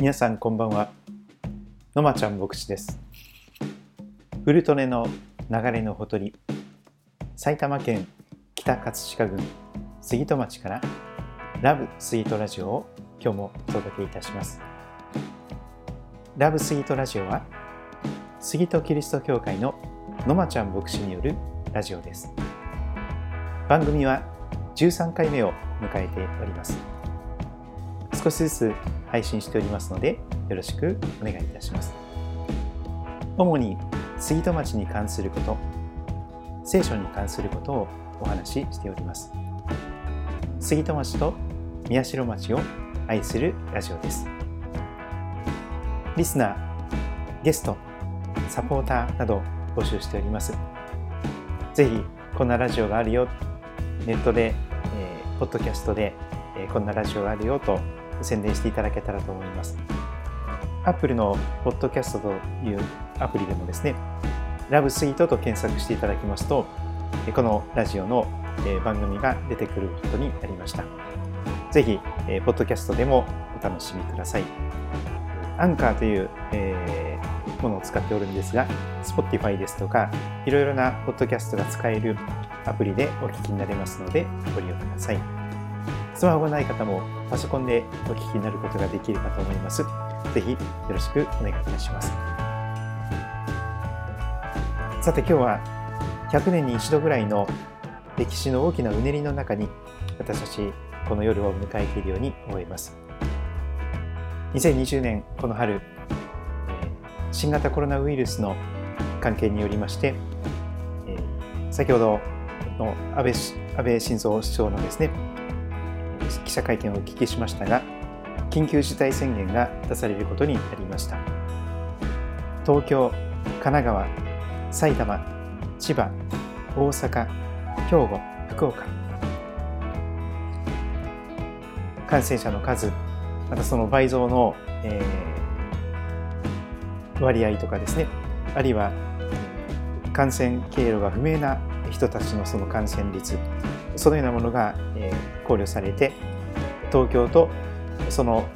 皆さんこんばんは。のまちゃん牧師です。ウルトネの流れのほとり埼玉県北葛飾郡杉戸町からラブスイートラジオを今日もお届けいたします。ラブスイートラジオは杉戸キリスト教会ののまちゃん牧師によるラジオです。番組は13回目を迎えております。少しずつ配信しておりますのでよろしくお願いいたします。主に杉戸町に関すること聖書に関することをお話ししております。杉戸町と宮代町を愛するラジオです。リスナーゲストサポーターなど募集しております。ぜひこんなラジオがあるよネットで、えー、ポッドキャストで、えー、こんなラジオがあるよと宣伝していただけたらと思います。Apple のポッドキャストというアプリでもですね、ラブスイートと検索していただきますと、このラジオの番組が出てくることになりました。ぜひ、ポッドキャストでもお楽しみください。アンカーという、えー、ものを使っておるんですが、Spotify ですとか、いろいろなポッドキャストが使えるアプリでお聞きになれますので、ご利用ください。スマホがない方もパソコンでお聞きになることができるかと思います。ぜひよろしくお願いいたします。さて今日は100年に一度ぐらいの歴史の大きなうねりの中に私たちこの夜を迎えているように思います。2020年この春、新型コロナウイルスの関係によりまして、先ほどの安倍安倍晋三首相のですね記者会見をお聞きしましたが緊急事態宣言が出されることになりました。東京神奈川埼玉千葉大阪兵庫福岡。感染者の数またその倍増の、えー、割合とかですね。あるいは感染経路が不明な人たちのその感染率そのようなものが考慮されて東京とその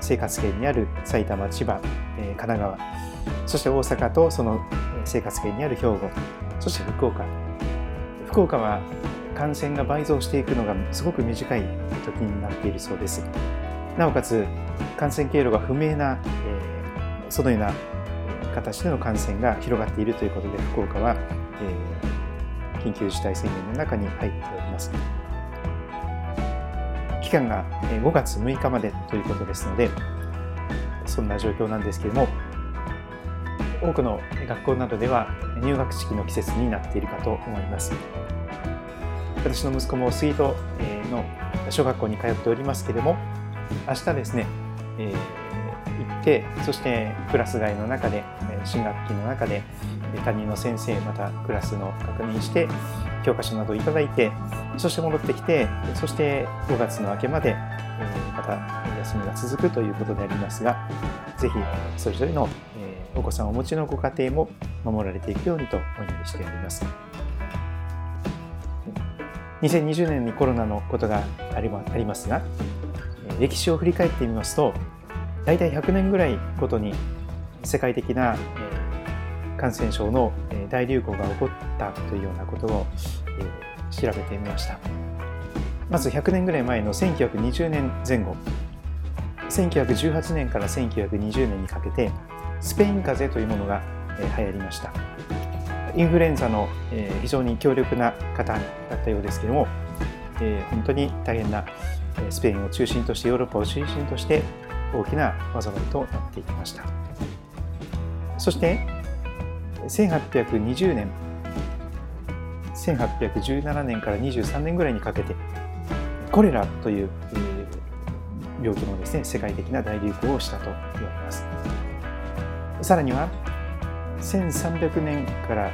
生活圏にある埼玉千葉神奈川そして大阪とその生活圏にある兵庫そして福岡。福岡は感染が倍増していくのがすごく短い時になっているそうです。なおかつ感染経路が不明な、えそのような形での感染が広がっているということで福岡は、え緊急事態宣言の中に入っております。期間が5月6日までということですので、そんな状況なんですけれども、多くの学校などでは入学式の季節になっているかと思います。私の息子もスイートの小学校に通っておりますけれども、明日ですね、えー、行って、そしてクラス外の中で、新学期の中で、担任の先生またクラスの確認して教科書などをいただいてそして戻ってきてそして5月の明けまでまた休みが続くということでありますがぜひそれぞれのお子さんをお持ちのご家庭も守られていくようにとお祈りしております。2020年にコロナのことがありますが歴史を振り返ってみますと大体100年ぐらいごとに世界的な感染症の大流行が起こったというようなことを調べてみました。まず100年ぐらい前の1920年前後。1918年から1920年にかけてスペイン風邪というものが流行りました。インフルエンザの非常に強力な方だったようですけども本当に大変なスペインを中心としてヨーロッパを中心として大きな災いとなっていきました。そして1820年。1817年から23年ぐらいにかけてコレラという病気のですね世界的な大流行をしたと言われます。さらには1300年から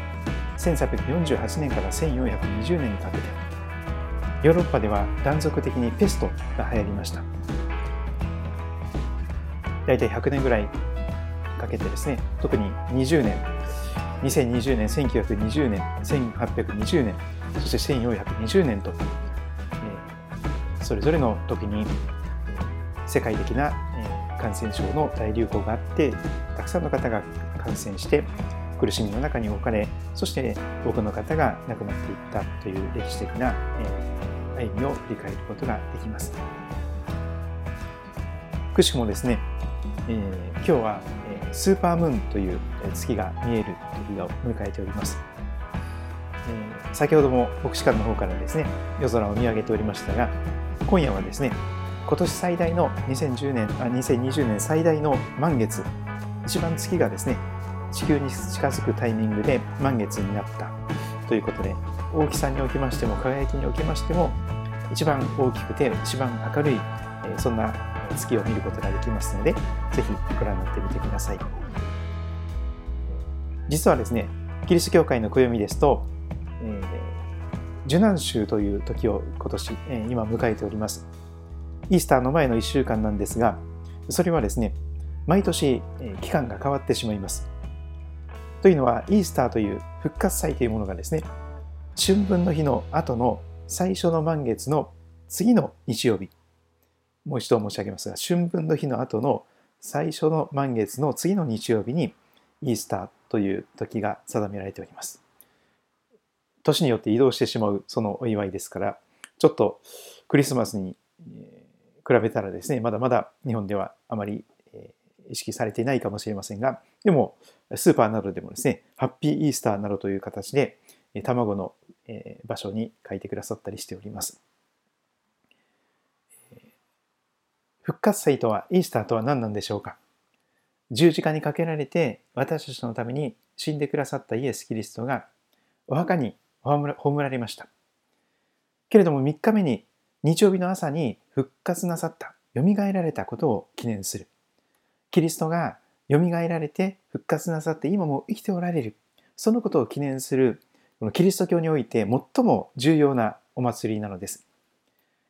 1348年から1420年にかけてヨーロッパでは断続的にペストが流行りました。大体100年ぐらいかけてですね特に20年2020年、1920年、1820年、そして1420年と、えそれぞれの時に世界的な感染症の大流行があってたくさんの方が感染して苦しみの中に置かれそして多くの方が亡くなっていったという歴史的な、え歩みを振り返ることができます。くしくもですね、えー、今日はスーパームーンという月が見える時を迎えております、えー、先ほども牧師館の方からですね夜空を見上げておりましたが今夜はですね今年最大の2010年あ2020年最大の満月一番月がですね地球に近づくタイミングで満月になったということで大きさにおきましても輝きにおきましても一番大きくて一番明るいそんな月を見ることができますのでぜひご覧になってみてください実はですねキリスト教会の暦ですと、えー、受難週という時を今年、えー、今迎えておりますイースターの前の1週間なんですが、それはですね、毎年え期間が変わってしまいます。というのは、イースターという復活祭というものがですね、春分の日の後の最初の満月の次の日曜日、もう一度申し上げますが、春分の日の後の最初の満月の次の日曜日にイースターという時が定められております。年によって移動してしまうそのお祝いですから、ちょっとクリスマスに比べたらですね、まだまだ日本ではあまり意識されていないかもしれませんが、でもスーパーなどでもですね、ハッピーイースターなどという形で卵の場所に書いてくださったりしております。復活祭とは、イースターとは何なんでしょうか？十字架にかけられて私たちのために死んでくださったイエス・キリストがお墓に葬られました。けれども3日目に日曜日の朝に復活なさった、蘇られたことを記念する。キリストが蘇られて復活なさって今も生きておられる。そのことを記念する、このキリスト教において最も重要なお祭りなのです。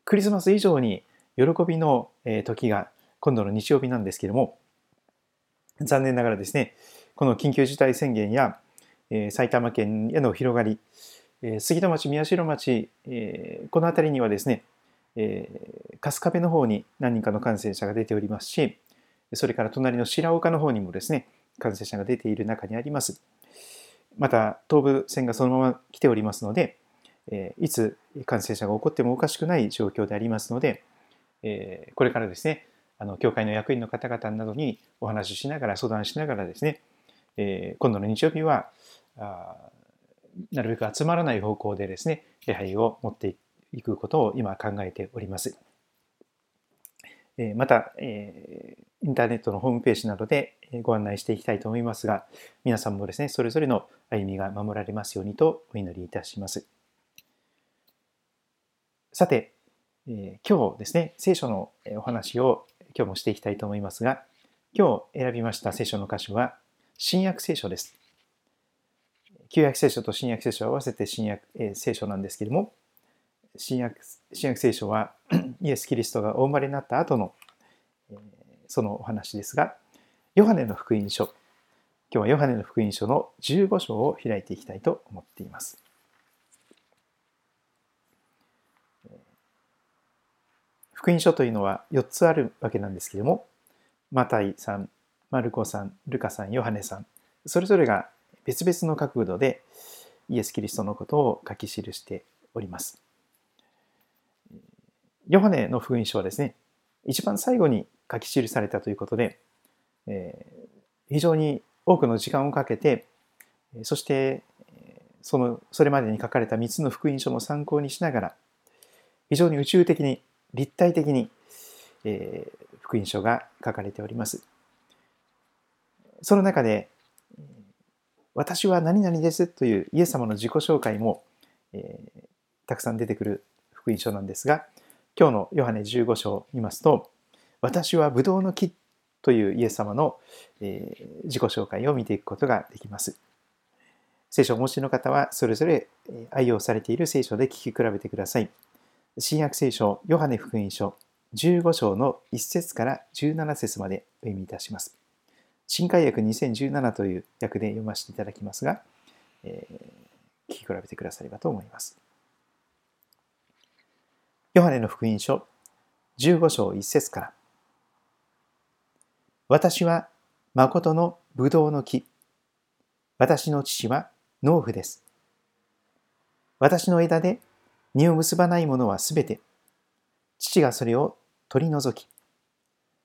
クリスマス以上に喜びの時が今度の日曜日なんですけれども、残念ながらですね、この緊急事態宣言や埼玉県への広がり、杉戸町、宮代町、この辺りにはですね、え、春日部の方に何人かの感染者が出ておりますし、それから隣の白岡の方にもですね、感染者が出ている中にあります。また、東部線がそのまま来ておりますので、え、いつ感染者が起こってもおかしくない状況でありますので、えー、これからですね、あの教会の役員の方々などにお話ししながら、相談しながらですね、えー、今度の日曜日はあなるべく集まらない方向でですね、礼拝を持っていくことを今考えております。えまた、えインターネットのホームページなどでご案内していきたいと思いますが、皆さんもですね、それぞれの歩みが守られますようにとお祈りいたします。さて、え今日ですね、聖書のお話を今日もしていきたいと思いますが、今日選びました聖書の箇所は、新約聖書です。旧約聖書と新約聖書を合わせて新約、え聖書なんですけれども、新約新約聖書は イエス・キリストがお生まれになった後の、えそのお話ですが、ヨハネの福音書、今日はヨハネの福音書の15章を開いていきたいと思っています。福音書というのは4つあるわけなんですけれども、マタイさん、マルコさん、ルカさん、ヨハネさん、それぞれが別々の角度でイエス・キリストのことを書き記しております。ヨハネの福音書はですね、一番最後に書き記されたということで、えー、非常に多くの時間をかけて、そしてそのそれまでに書かれた3つの福音書も参考にしながら、非常に宇宙的に、立体的に、えー、福音書が書かれております。その中で、私は何々ですというイエス様の自己紹介も、えー、たくさん出てくる福音書なんですが、今日のヨハネ15章を見ますと、私はブドウの木というイエス様の、えー、自己紹介を見ていくことができます。聖書をお持ちの方は、それぞれ愛用されている聖書で聞き比べてください。新約聖書、ヨハネ福音書、15章の1節から17節までお読みいたします。新海訳2017という訳で読ませていただきますが、えー、聞き比べてくださればと思います。ヨハネの福音書15章1節から私は誠のブドウの木。私の父は農夫です。私の枝で実を結ばないものはすべて、父がそれを取り除き、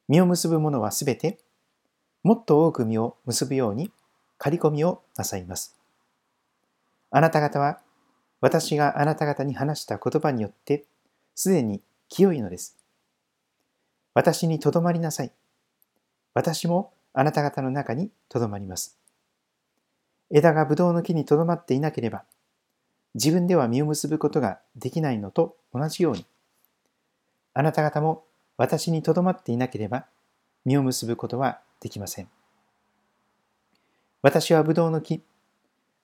実を結ぶものはすべて、もっと多く実を結ぶように刈り込みをなさいます。あなた方は、私があなた方に話した言葉によって、すでに清いのです。私にとどまりなさい。私もあなた方の中にとどまります。枝がブドウの木にとどまっていなければ、自分では実を結ぶことができないのと同じように、あなた方も私にとどまっていなければ、実を結ぶことはできません。私はブドウの木、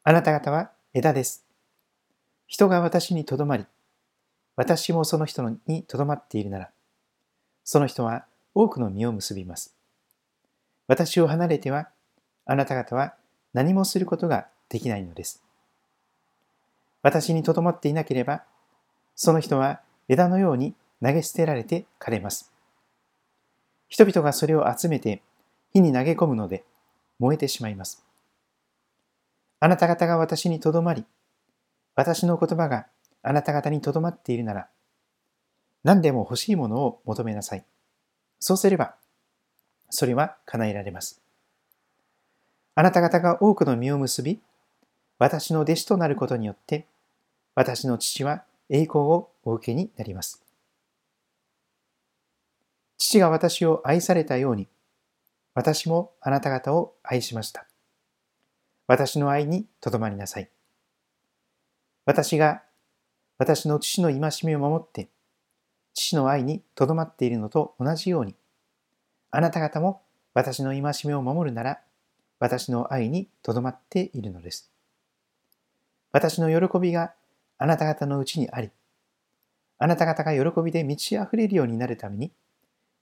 あなた方は枝です。人が私にとどまり、私もその人にとどまっているなら、その人は多くの実を結びます。私を離れては、あなた方は何もすることができないのです。私にとどまっていなければ、その人は枝のように投げ捨てられて枯れます。人々がそれを集めて火に投げ込むので燃えてしまいます。あなた方が私にとどまり、私の言葉があなた方にとどまっているなら、何でも欲しいものを求めなさい。そうすれば、それは叶えられます。あなた方が多くの実を結び、私の弟子となることによって、私の父は栄光をお受けになります。父が私を愛されたように、私もあなた方を愛しました。私の愛にとどまりなさい。私が私の父の戒めを守って、父の愛にとどまっているのと同じように、あなた方も私の戒めを守るなら、私の愛にとどまっているのです。私の喜びがあなた方のうちにあり、あなた方が喜びで満ち溢れるようになるために、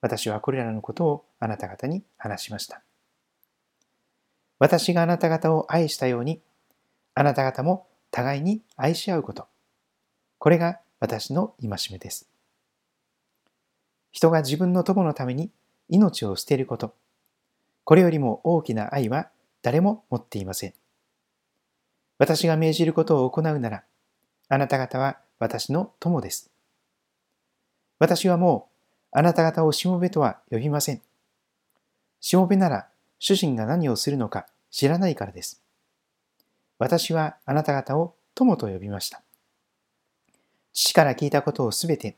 私はこれらのことをあなた方に話しました。私があなた方を愛したように、あなた方も互いに愛し合うこと。これが私の戒めです。人が自分の友のために命を捨てること。これよりも大きな愛は誰も持っていません。私が命じることを行うなら、あなた方は私の友です。私はもうあなた方をしもべとは呼びません。しもべなら主人が何をするのか知らないからです。私はあなた方を友と呼びました。父から聞いたことをすべて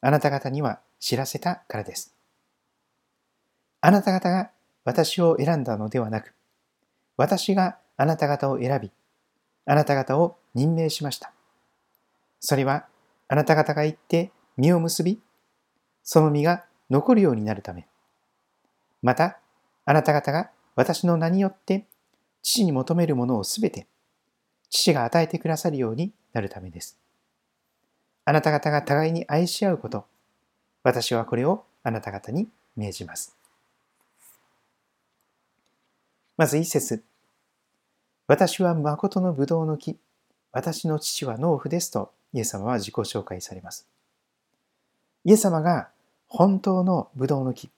あなた方には知らせたからです。あなた方が私を選んだのではなく、私があなた方を選び、あなた方を任命しました。それはあなた方が言って実を結び、その実が残るようになるため。また、あなた方が私の名によって父に求めるものをすべて父が与えてくださるようになるためです。あなた方が互いに愛し合うこと、私はこれをあなた方に命じます。まず一節。私は誠のブドウの木、私の父は農夫ですとイエス様は自己紹介されます。イエス様が本当のブドウの木、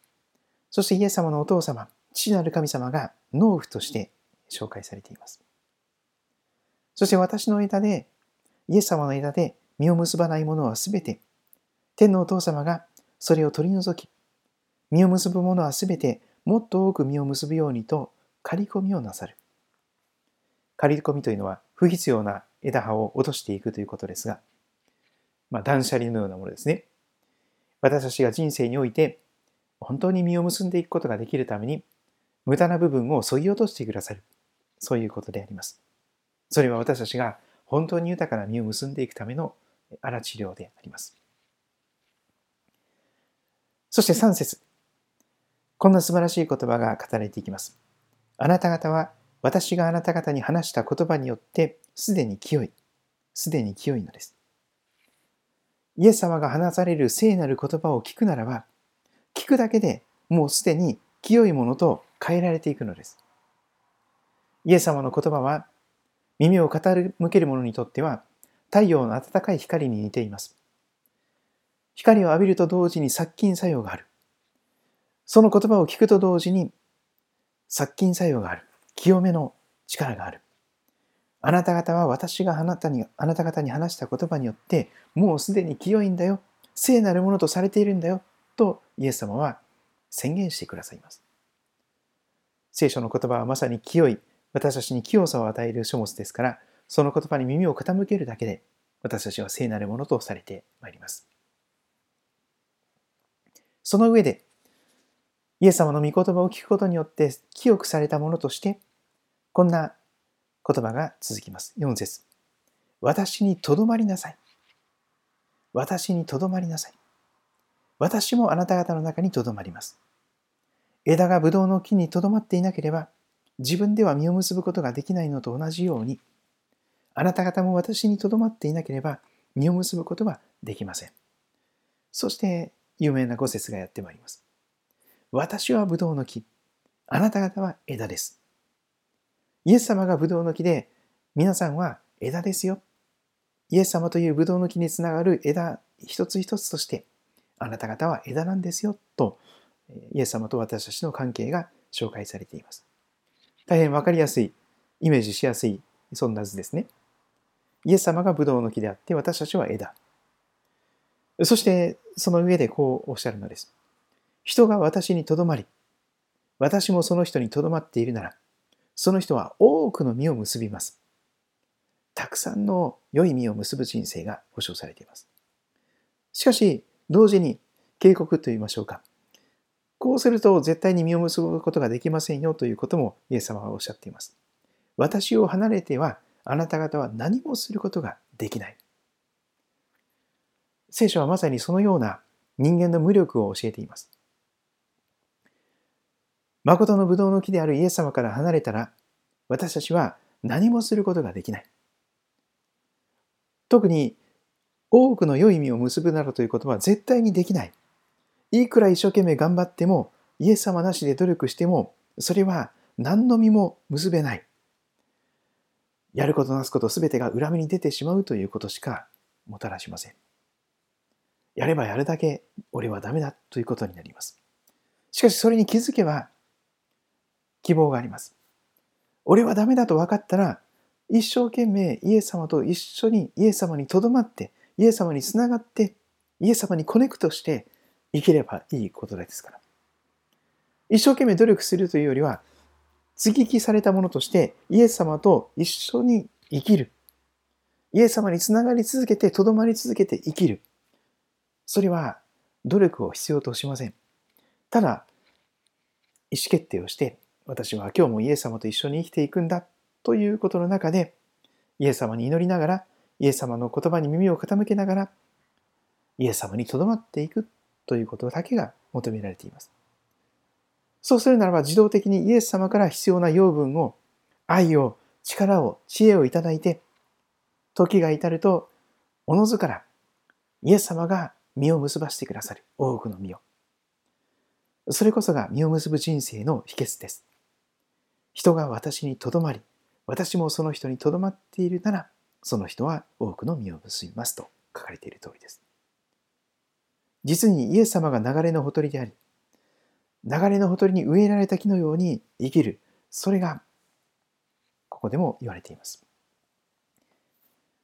そしてイエス様のお父様、父なる神様が農夫として紹介されています。そして私の枝で、イエス様の枝で実を結ばないものはすべて、天のお父様がそれを取り除き、実を結ぶものはすべてもっと多く実を結ぶようにと刈り込みをなさる。刈り込みというのは不必要な枝葉を落としていくということですが、まあ、断捨離のようなものですね。私たちが人生において本当に実を結んでいくことができるために無駄な部分を削ぎ落としてくださる。そういうことであります。それは私たちが本当に豊かな実を結んでいくためのあら治療であります。そして3節こんな素晴らしい言葉が語られていきます。あなた方は私があなた方に話した言葉によってすでに清い、すでに清いのです。イエス様が話される聖なる言葉を聞くならば、聞くだけでもうすでに清いものと変えられていくのです。イエス様の言葉は耳を傾ける者にとっては太陽の暖かい光に似ています。光を浴びると同時に殺菌作用がある。その言葉を聞くと同時に殺菌作用がある。清めの力がある。あなた方は私があなたにあなた方に話した言葉によってもうすでに清いんだよ。聖なるものとされているんだよ。とイエス様は宣言してくださいます。聖書の言葉はまさに清い、私たちに清さを与える書物ですから、その言葉に耳を傾けるだけで私たちは聖なるものとされてまいります。その上で、イエス様の御言葉を聞くことによって清くされたものとして、こんな言葉が続きます。4節私にとどまりなさい。私にとどまりなさい。私もあなた方の中にとどまります。枝がブドウの木にとどまっていなければ、自分では実を結ぶことができないのと同じように、あなた方も私にとどまっていなければ、実を結ぶことはできません。そして、有名な五節がやってまいります。私はブドウの木、あなた方は枝です。イエス様がブドウの木で、皆さんは枝ですよ。イエス様というブドウの木につながる枝一つ一つとして、あなた方は枝なんですよと、イエス様と私たちの関係が紹介されています。大変わかりやすい、イメージしやすい、そんな図ですね。イエス様がブドウの木であって、私たちは枝。そして、その上でこうおっしゃるのです。人が私にとどまり、私もその人にとどまっているなら、その人は多くの実を結びます。たくさんの良い実を結ぶ人生が保証されています。しかし、同時に警告と言いましょうか。こうすると絶対に実を結ぶことができませんよということもイエス様はおっしゃっています。私を離れてはあなた方は何もすることができない。聖書はまさにそのような人間の無力を教えています。誠のブドウの木であるイエス様から離れたら、私たちは何もすることができない。特に多くの良い実を結ぶなどということは絶対にできない。いくら一生懸命頑張っても、イエス様なしで努力しても、それは何の実も結べない。やることなすことすべてが裏目に出てしまうということしかもたらしません。やればやるだけ俺はダメだということになります。しかしそれに気づけば希望があります。俺はダメだと分かったら、一生懸命イエス様と一緒にイエス様にとどまって、イエス様につながって、イエス様にコネクトして生きればいいことですから。一生懸命努力するというよりは、接ぎ木されたものとしてイエス様と一緒に生きる。イエス様につながり続けて、とどまり続けて生きる。それは努力を必要としません。ただ、意思決定をして、私は今日もイエス様と一緒に生きていくんだということの中で、イエス様に祈りながら、イエス様の言葉に耳を傾けながら、イエス様にとどまっていくということだけが求められています。そうするならば自動的にイエス様から必要な養分を、愛を、力を、知恵をいただいて、時が至ると、おのずからイエス様が実を結ばせてくださる多くの実を。それこそが実を結ぶ人生の秘訣です。人が私にとどまり、私もその人にとどまっているなら、その人は多くの実を結びますと書かれている通りです。実にイエス様が流れのほとりであり、流れのほとりに植えられた木のように生きる、それがここでも言われています。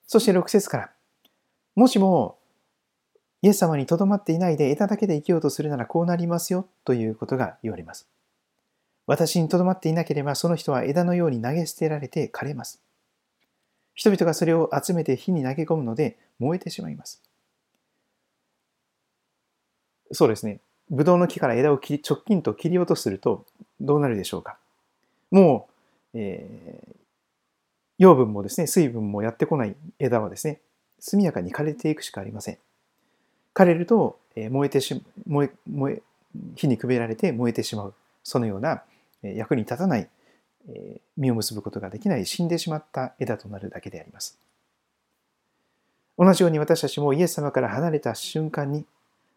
そして6節から、もしもイエス様にとどまっていないで枝だけで生きようとするならこうなりますよということが言われます。私にとどまっていなければその人は枝のように投げ捨てられて枯れます。人々がそれを集めて火に投げ込むので燃えてしまいます。そうですね。ブドウの木から枝を切り直近と切り落とするとどうなるでしょうか。もう、えー、養分もですね、水分もやってこない枝はですね、速やかに枯れていくしかありません。枯れると、えー、燃えてし燃え燃え火にくべられて燃えてしまう。そのような役に立たない、実を結ぶことができない死んでしまった枝となるだけであります。同じように私たちもイエス様から離れた瞬間に、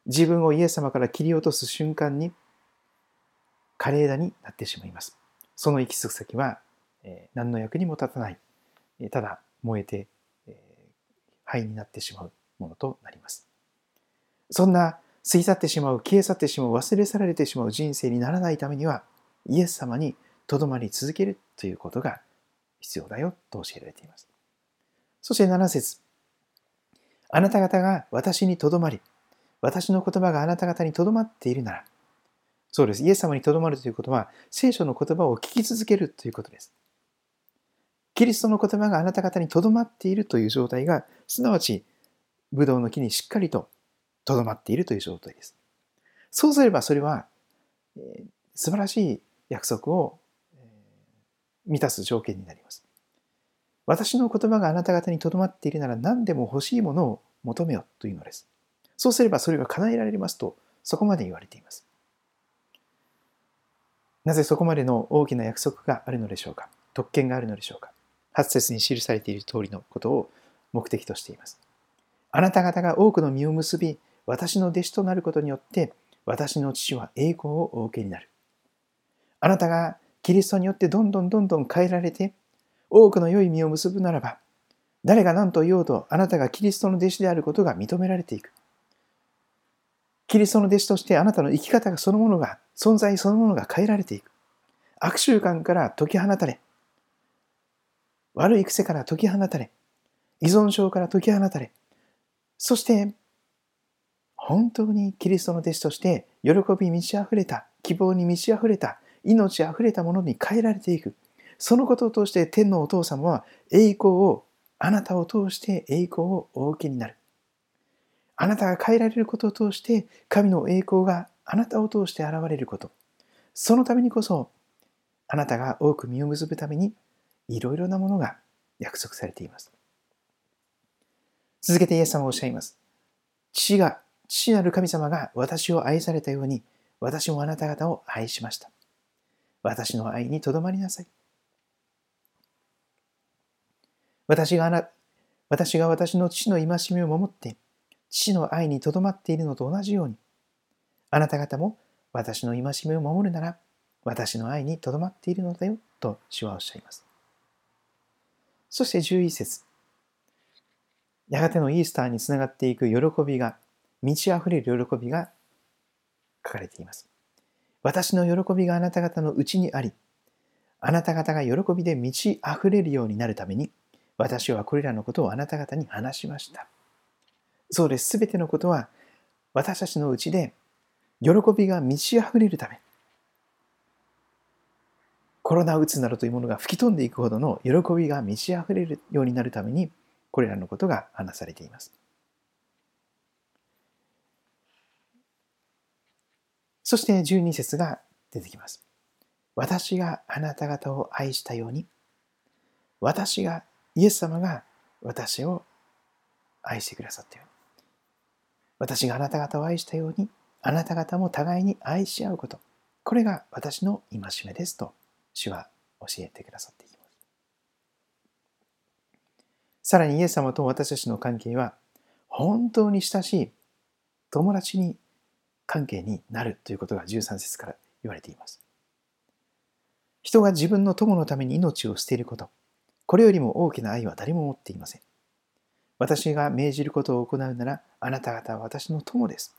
自分をイエス様から切り落とす瞬間に、枯れ枝になってしまいます。その行き着く先は、何の役にも立たない、ただ燃えて灰になってしまうものとなります。そんな過ぎ去ってしまう、消え去ってしまう、忘れ去られてしまう人生にならないためには、イエス様にとどまり続けるということが必要だよと教えられています。そして7節あなた方が私にとどまり、私の言葉があなた方にとどまっているなら、そうです。イエス様にとどまるということは、聖書の言葉を聞き続けるということです。キリストの言葉があなた方にとどまっているという状態が、すなわち、ブドウの木にしっかりととどまっているという状態です。そうすればそれは、えー、素晴らしい約束を、満たす条件になります。私の言葉があなた方にとどまっているなら何でも欲しいものを求めよというのです。そうすればそれが叶えられますと、そこまで言われています。なぜそこまでの大きな約束があるのでしょうか？特権があるのでしょうか？8節に記されている通りのことを目的としています。あなた方が多くの実を結び、私の弟子となることによって、私の父は栄光をお受けになる。あなたがキリストによってどんどんどんどん変えられて、多くの良い実を結ぶならば、誰が何と言おうとあなたがキリストの弟子であることが認められていく。キリストの弟子としてあなたの生き方そのものが、存在そのものが変えられていく。悪習慣から解き放たれ、悪い癖から解き放たれ、依存症から解き放たれ、そして、本当にキリストの弟子として喜び満ち溢れた、希望に満ち溢れた、命溢れたものに変えられていく。そのことを通して天のお父様は栄光を、あなたを通して栄光をお受けになる。あなたが変えられることを通して神の栄光があなたを通して現れること。そのためにこそあなたが多く実を結ぶためにいろいろなものが約束されています。続けてイエス様はおっしゃいます。父が、父なる神様が私を愛されたように私もあなた方を愛しました。私の愛にとどまりなさい。私があな私が私の父の戒めを守って父の愛にとどまっているのと同じように、あなた方も私の戒めを守るなら、私の愛にとどまっているのだよ、と主はおっしゃいます。そして11節やがてのイースターにつながっていく喜びが、満ち溢れる喜びが書かれています。私の喜びがあなた方のうちにあり、あなた方が喜びで満ち溢れるようになるために、私はこれらのことをあなた方に話しました。そうです。すべてのことは私たちのうちで喜びが満ち溢れるため、コロナうつなどというものが吹き飛んでいくほどの喜びが満ち溢れるようになるために、これらのことが話されています。そして12節が出てきます。私があなた方を愛したように、私が、イエス様が私を愛してくださったように。私があなた方を愛したように、あなた方も互いに愛し合うこと。これが私の戒めですと、主は教えてくださっていきます。さらにイエス様と私たちの関係は、本当に親しい友達に関係になるということが13節から言われています。人が自分の友のために命を捨てること、これよりも大きな愛は誰も持っていません。私が命じることを行うなら、あなた方は私の友です。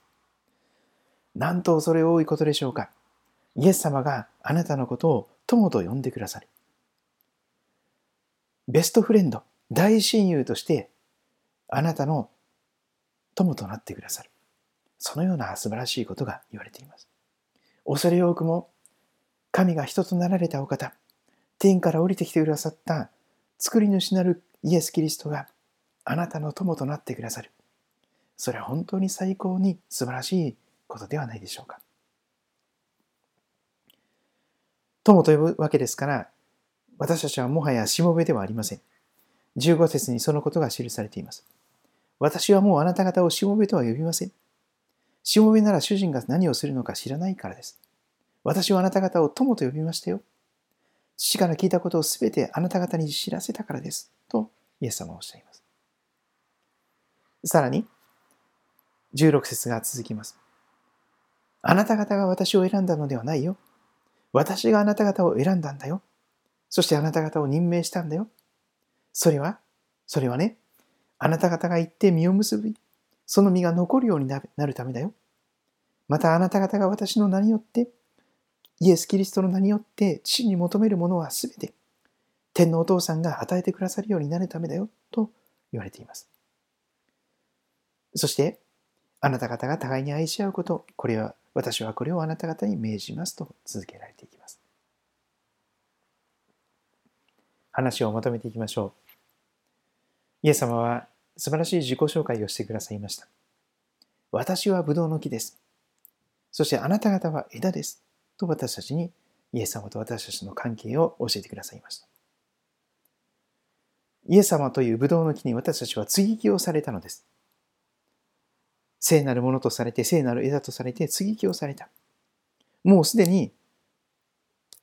なんと恐れ多いことでしょうか。イエス様があなたのことを友と呼んでくださる。ベストフレンド、大親友としてあなたの友となってくださる。そのような素晴らしいことが言われています。恐れ多くも神が人となられたお方、天から降りてきてくださった作り主なるイエス・キリストがあなたの友となってくださる。それは本当に最高に素晴らしいことではないでしょうか。友と呼ぶわけですから、私たちはもはやしもべではありません。15節にそのことが記されています。私はもうあなた方をしもべとは呼びません。しもべなら主人が何をするのか知らないからです。私はあなた方を友と呼びましたよ。父から聞いたことをすべてあなた方に知らせたからです。とイエス様はおっしゃいます。さらに、16節が続きます。あなた方が私を選んだのではないよ。私があなた方を選んだんだよ。そしてあなた方を任命したんだよ。それは、それはね、あなた方が行って実を結び、その実が残るようになるためだよ。またあなた方が私の名によって、イエス・キリストの名によって父に求めるものはすべて天のお父さんが与えてくださるようになるためだよと言われています。そして、あなた方が互いに愛し合うこと、これは、私はこれをあなた方に命じますと続けられていきます。話をまとめていきましょう。イエス様は素晴らしい自己紹介をしてくださいました。私はブドウの木です。そしてあなた方は枝です。と私たちにイエス様と私たちの関係を教えてくださいました。イエス様というブドウの木に私たちは接ぎ木をされたのです。聖なるものとされて、聖なる枝とされて、接ぎ木をされた。もうすでに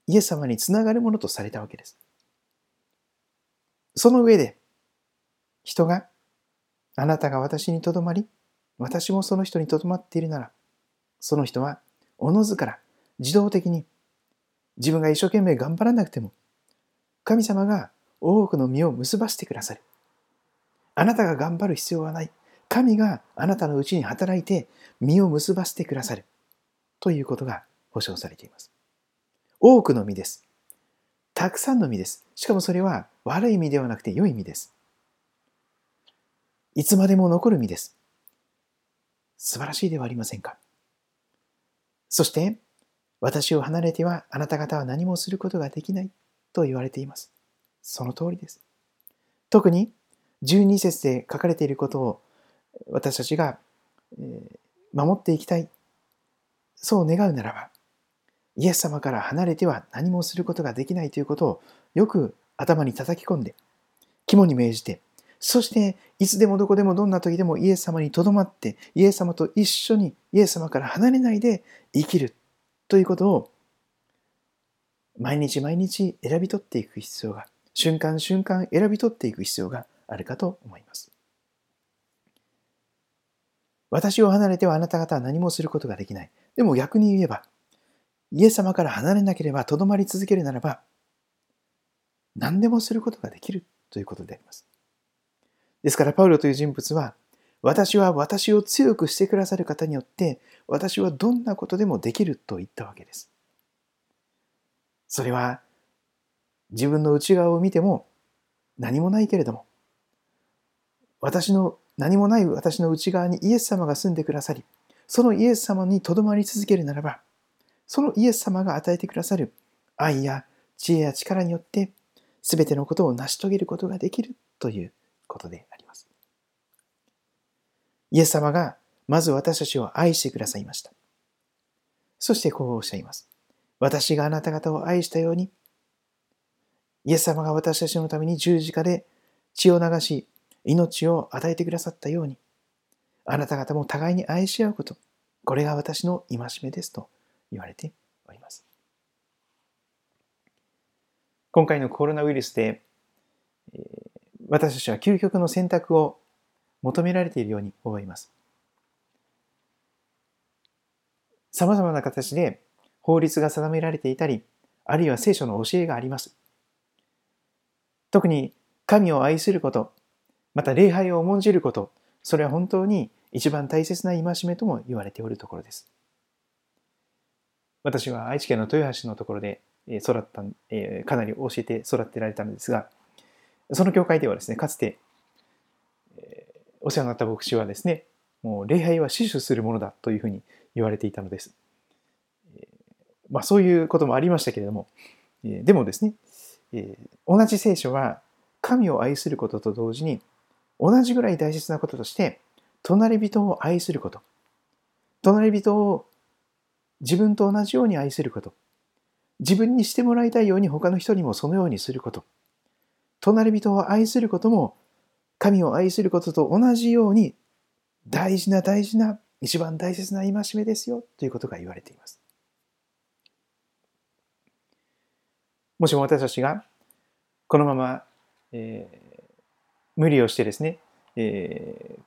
イエス様につながるものとされたわけです。その上で、人があなたが私にとどまり、私もその人にとどまっているなら、その人はおのずから自動的に自分が一生懸命頑張らなくても、神様が多くの実を結ばせてくださる。あなたが頑張る必要はない。神があなたのうちに働いて実を結ばせてくださる。ということが保証されています。多くの実です。たくさんの実です。しかもそれは悪い実ではなくて良い実です。いつまでも残る実です。素晴らしいではありませんか。そして、私を離れてはあなた方は何もすることができないと言われています。その通りです。特に12節で書かれていることを私たちが守っていきたい。そう願うならば、イエス様から離れては何もすることができないということをよく頭に叩き込んで、肝に銘じてそして、いつでもどこでもどんな時でもイエス様にとどまって、イエス様と一緒にイエス様から離れないで生きるということを、毎日毎日選び取っていく必要が、瞬間瞬間選び取っていく必要があるかと思います。私を離れてはあなた方は何もすることができない。でも逆に言えば、イエス様から離れなければとどまり続けるならば、何でもすることができるということであります。ですから、パウロという人物は、私は私を強くしてくださる方によって、私はどんなことでもできると言ったわけです。それは、自分の内側を見ても何もないけれども、私の何もない私の内側にイエス様が住んでくださり、そのイエス様にとどまり続けるならば、そのイエス様が与えてくださる愛や知恵や力によって、すべてのことを成し遂げることができるということであります。イエス様がまず私たちを愛してくださいました。そしてこうおっしゃいます。私があなた方を愛したように、イエス様が私たちのために十字架で血を流し、命を与えてくださったように、あなた方も互いに愛し合うこと、これが私の戒めですと言われております。今回のコロナウイルスで、私たちは究極の選択を求められているように思います。様々な形で法律が定められていたり、あるいは聖書の教えがあります。特に神を愛すること、また礼拝を重んじること、それは本当に一番大切な戒めとも言われておるところです。私は愛知県の豊橋のところで育った、かなり教えて育ってられたのですが、その教会ではですね、かつて、お世話になった牧師はですね、もう礼拝は死守するものだというふうに言われていたのです。まあ、そういうこともありましたけれども、でもですね、同じ聖書は神を愛することと同時に、同じぐらい大切なこととして、隣人を愛すること、隣人を自分と同じように愛すること、自分にしてもらいたいように他の人にもそのようにすること、隣人を愛することも神を愛することと同じように大事な大事な一番大切な戒めですよということが言われています。もしも私たちがこのまま、えー、無理をしてですね、えー、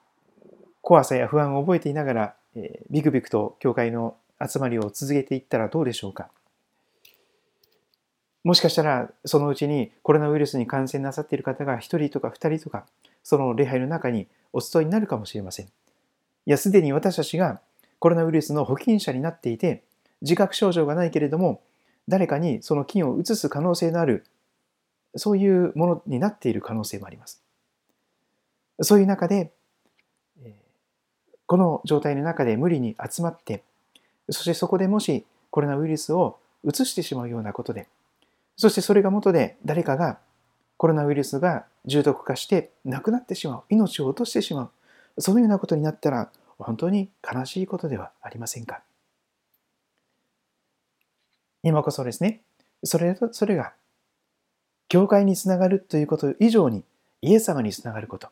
怖さや不安を覚えていながら、えー、ビクビクと教会の集まりを続けていったらどうでしょうか。もしかしたらそのうちにコロナウイルスに感染なさっている方が1人とか2人とかその礼拝の中にお集いになるかもしれません。いや、すでに私たちがコロナウイルスの保菌者になっていて、自覚症状がないけれども、誰かにその菌を移す可能性のある、そういうものになっている可能性もあります。そういう中で、この状態の中で無理に集まって、そしてそこでもしコロナウイルスを移してしまうようなことで、そしてそれが元で誰かがコロナウイルスが重篤化して亡くなってしまう、命を落としてしまう、そのようなことになったら本当に悲しいことではありませんか？今こそですね、それそれが教会につながるということ以上にイエス様につながること。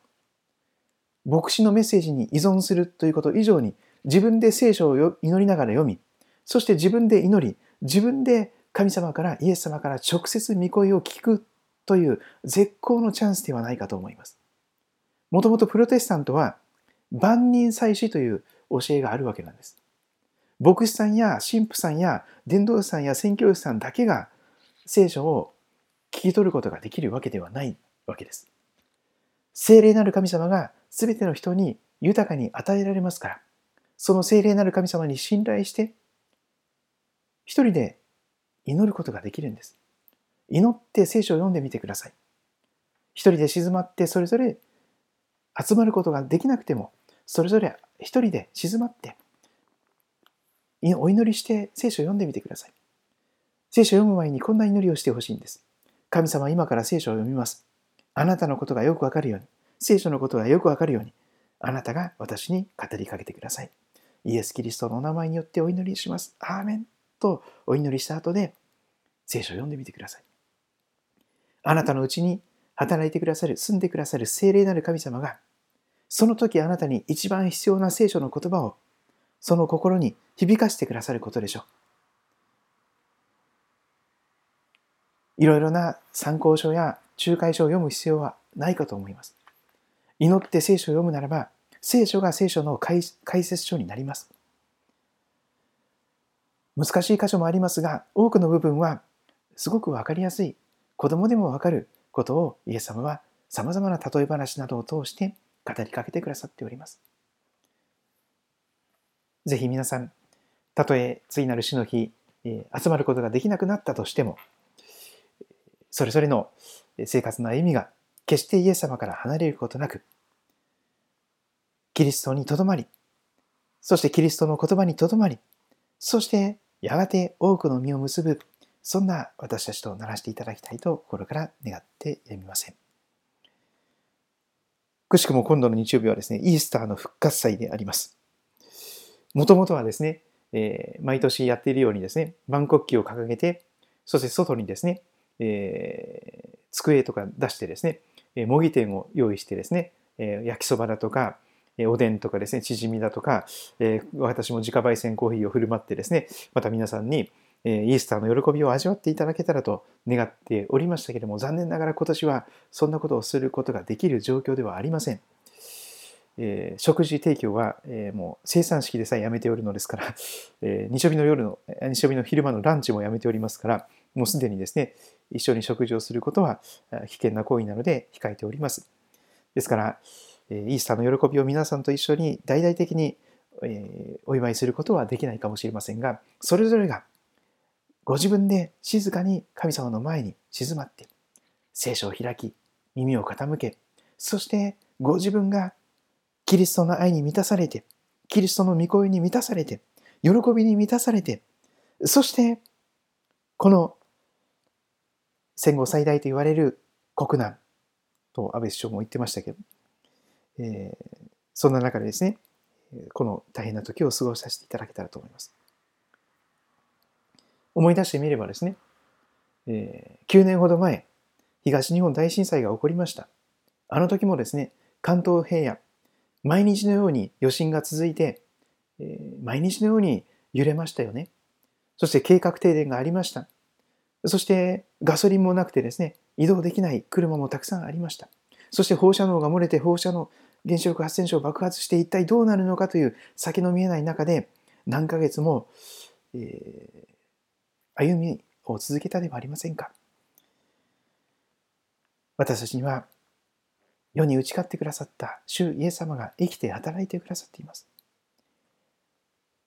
牧師のメッセージに依存するということ以上に自分で聖書を祈りながら読み、そして自分で祈り、自分で神様からイエス様から直接御声を聞くという絶好のチャンスではないかと思います。もともとプロテスタントは万人祭司という教えがあるわけなんです。牧師さんや神父さんや伝道師さんや宣教師さんだけが聖書を聞き取ることができるわけではないわけです。聖霊なる神様が全ての人に豊かに与えられますから、その聖霊なる神様に信頼して、一人で祈ることができるんです。祈って聖書を読んでみてください。一人で静まってそれぞれ集まることができなくても、それぞれ一人で静まって、お祈りして聖書を読んでみてください。聖書を読む前にこんな祈りをしてほしいんです。神様今から聖書を読みます。あなたのことがよくわかるように。聖書のことがよくわかるように、あなたが私に語りかけてください。イエス・キリストのお名前によってお祈りします。アーメンとお祈りした後で、聖書を読んでみてください。あなたのうちに働いてくださる、住んでくださる聖霊なる神様が、その時あなたに一番必要な聖書の言葉を、その心に響かせてくださることでしょう。いろいろな参考書や仲介書を読む必要はないかと思います。祈って聖書を読むならば、聖書が聖書の解説書になります。難しい箇所もありますが、多くの部分はすごくわかりやすい、子供でもわかることをイエス様は様々な例え話などを通して語りかけてくださっております。ぜひ皆さん、たとえ次なる死の日、集まることができなくなったとしても、それぞれの生活の歩みが決してイエス様から離れることなく、キリストにとどまり、そしてキリストの言葉にとどまり、そしてやがて多くの実を結ぶ、そんな私たちとならしていただきたいと心から願ってやみません。くしくも今度の日曜日はですね、イースターの復活祭であります。もともとはですね、えー、毎年やっているようにですね、万国旗を掲げて、そして外にですね、えー、机とか出してですね、模擬店を用意してですね、焼きそばだとか、おでんとかですね、チヂミだとか、私も自家焙煎コーヒーを振る舞ってですね、また皆さんにイースターの喜びを味わっていただけたらと願っておりましたけれども、残念ながら今年はそんなことをすることができる状況ではありません。えー、食事提供は、えー、もう生産式でさえやめておるのですから、えー、日曜日の夜の、日曜日の昼間のランチもやめておりますから、もうすでにですね、一緒に食事をすることは危険な行為なので控えております。ですから、イースターの喜びを皆さんと一緒に大々的にお祝いすることはできないかもしれませんが、それぞれがご自分で静かに神様の前に静まって、聖書を開き、耳を傾け、そしてご自分がキリストの愛に満たされて、キリストの御声に満たされて、喜びに満たされて、そしてこの戦後最大と言われる国難と安倍首相も言ってましたけど、えー、そんな中でですね、この大変な時を過ごさせていただけたらと思います。思い出してみればですね、えー、9年ほど前、東日本大震災が起こりました。あの時もですね、関東平野、毎日のように余震が続いて、えー、毎日のように揺れましたよね。そして計画停電がありました。そしてガソリンもなくてですね、移動できない車もたくさんありました。そして放射能が漏れて放射能原子力発電所を爆発して一体どうなるのかという先の見えない中で何ヶ月も、えー、歩みを続けたではありませんか。私たちには世に打ち勝ってくださった主イエス様が生きて働いてくださっています。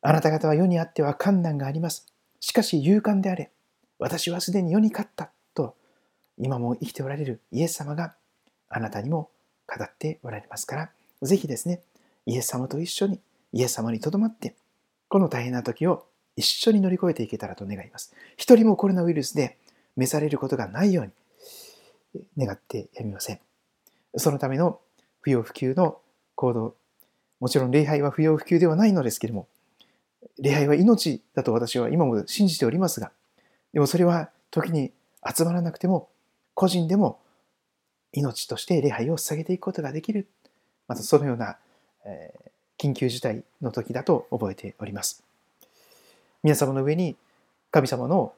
あなた方は世にあっては困難があります。しかし勇敢であれ。私はすでに世に勝ったと今も生きておられるイエス様があなたにも語っておられますから、ぜひですね、イエス様と一緒にイエス様にとどまって、この大変な時を一緒に乗り越えていけたらと願います。一人もコロナウイルスで召されることがないように願ってやみません。そのための不要不急の行動、もちろん礼拝は不要不急ではないのですけれども、礼拝は命だと私は今も信じておりますが、でもそれは時に集まらなくても、個人でも命として礼拝を捧げていくことができる。またそのような、え、緊急事態の時だと覚えております。皆様の上に神様の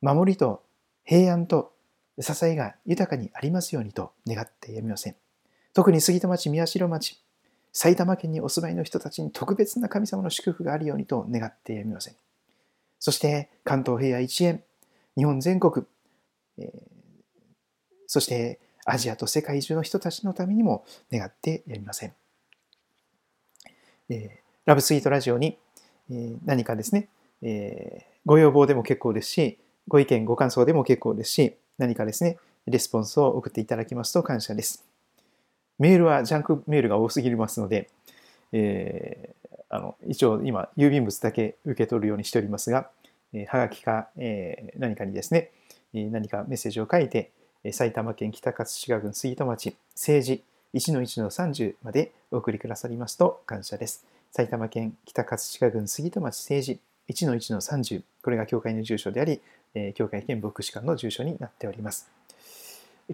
守りと平安と支えが豊かにありますようにと願ってやみません。特に杉戸町、宮代町、埼玉県にお住まいの人たちに特別な神様の祝福があるようにと願ってやみません。そして関東平野一円、日本全国、えー、そしてアジアと世界中の人たちのためにも願ってやりません。えー、ラブスイートラジオに、えー、何かですね、えー、ご要望でも結構ですし、ご意見、ご感想でも結構ですし、何かですね、レスポンスを送っていただきますと感謝です。メールはジャンクメールが多すぎますので、えー、あの一応今、郵便物だけ受け取るようにしておりますが、えー、はがきか、えー、何かにですね、何かメッセージを書いて、埼玉県北葛飾郡杉戸町政治1-1-30までお送りくださりますと感謝です。埼玉県北葛飾郡杉戸町政治1-1-30これが教会の住所であり、教会兼牧師館の住所になっております。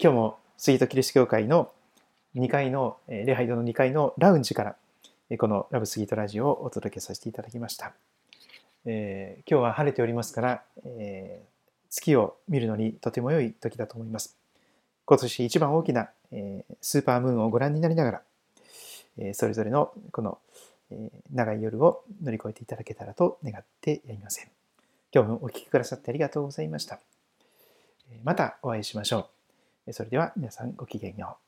今日も杉戸キリスト教会の2階の、礼拝堂の2階のラウンジからこのラブスギートラジオをお届けさせていただきました。えー、今日は晴れておりますから、えー、月を見るのにとても良い時だと思います。今年一番大きな、えー、スーパームーンをご覧になりながら、えー、それぞれのこの、えー、長い夜を乗り越えていただけたらと願ってやりません。今日もお聴きくださってありがとうございました。またお会いしましょう。それでは皆さんごきげんよう。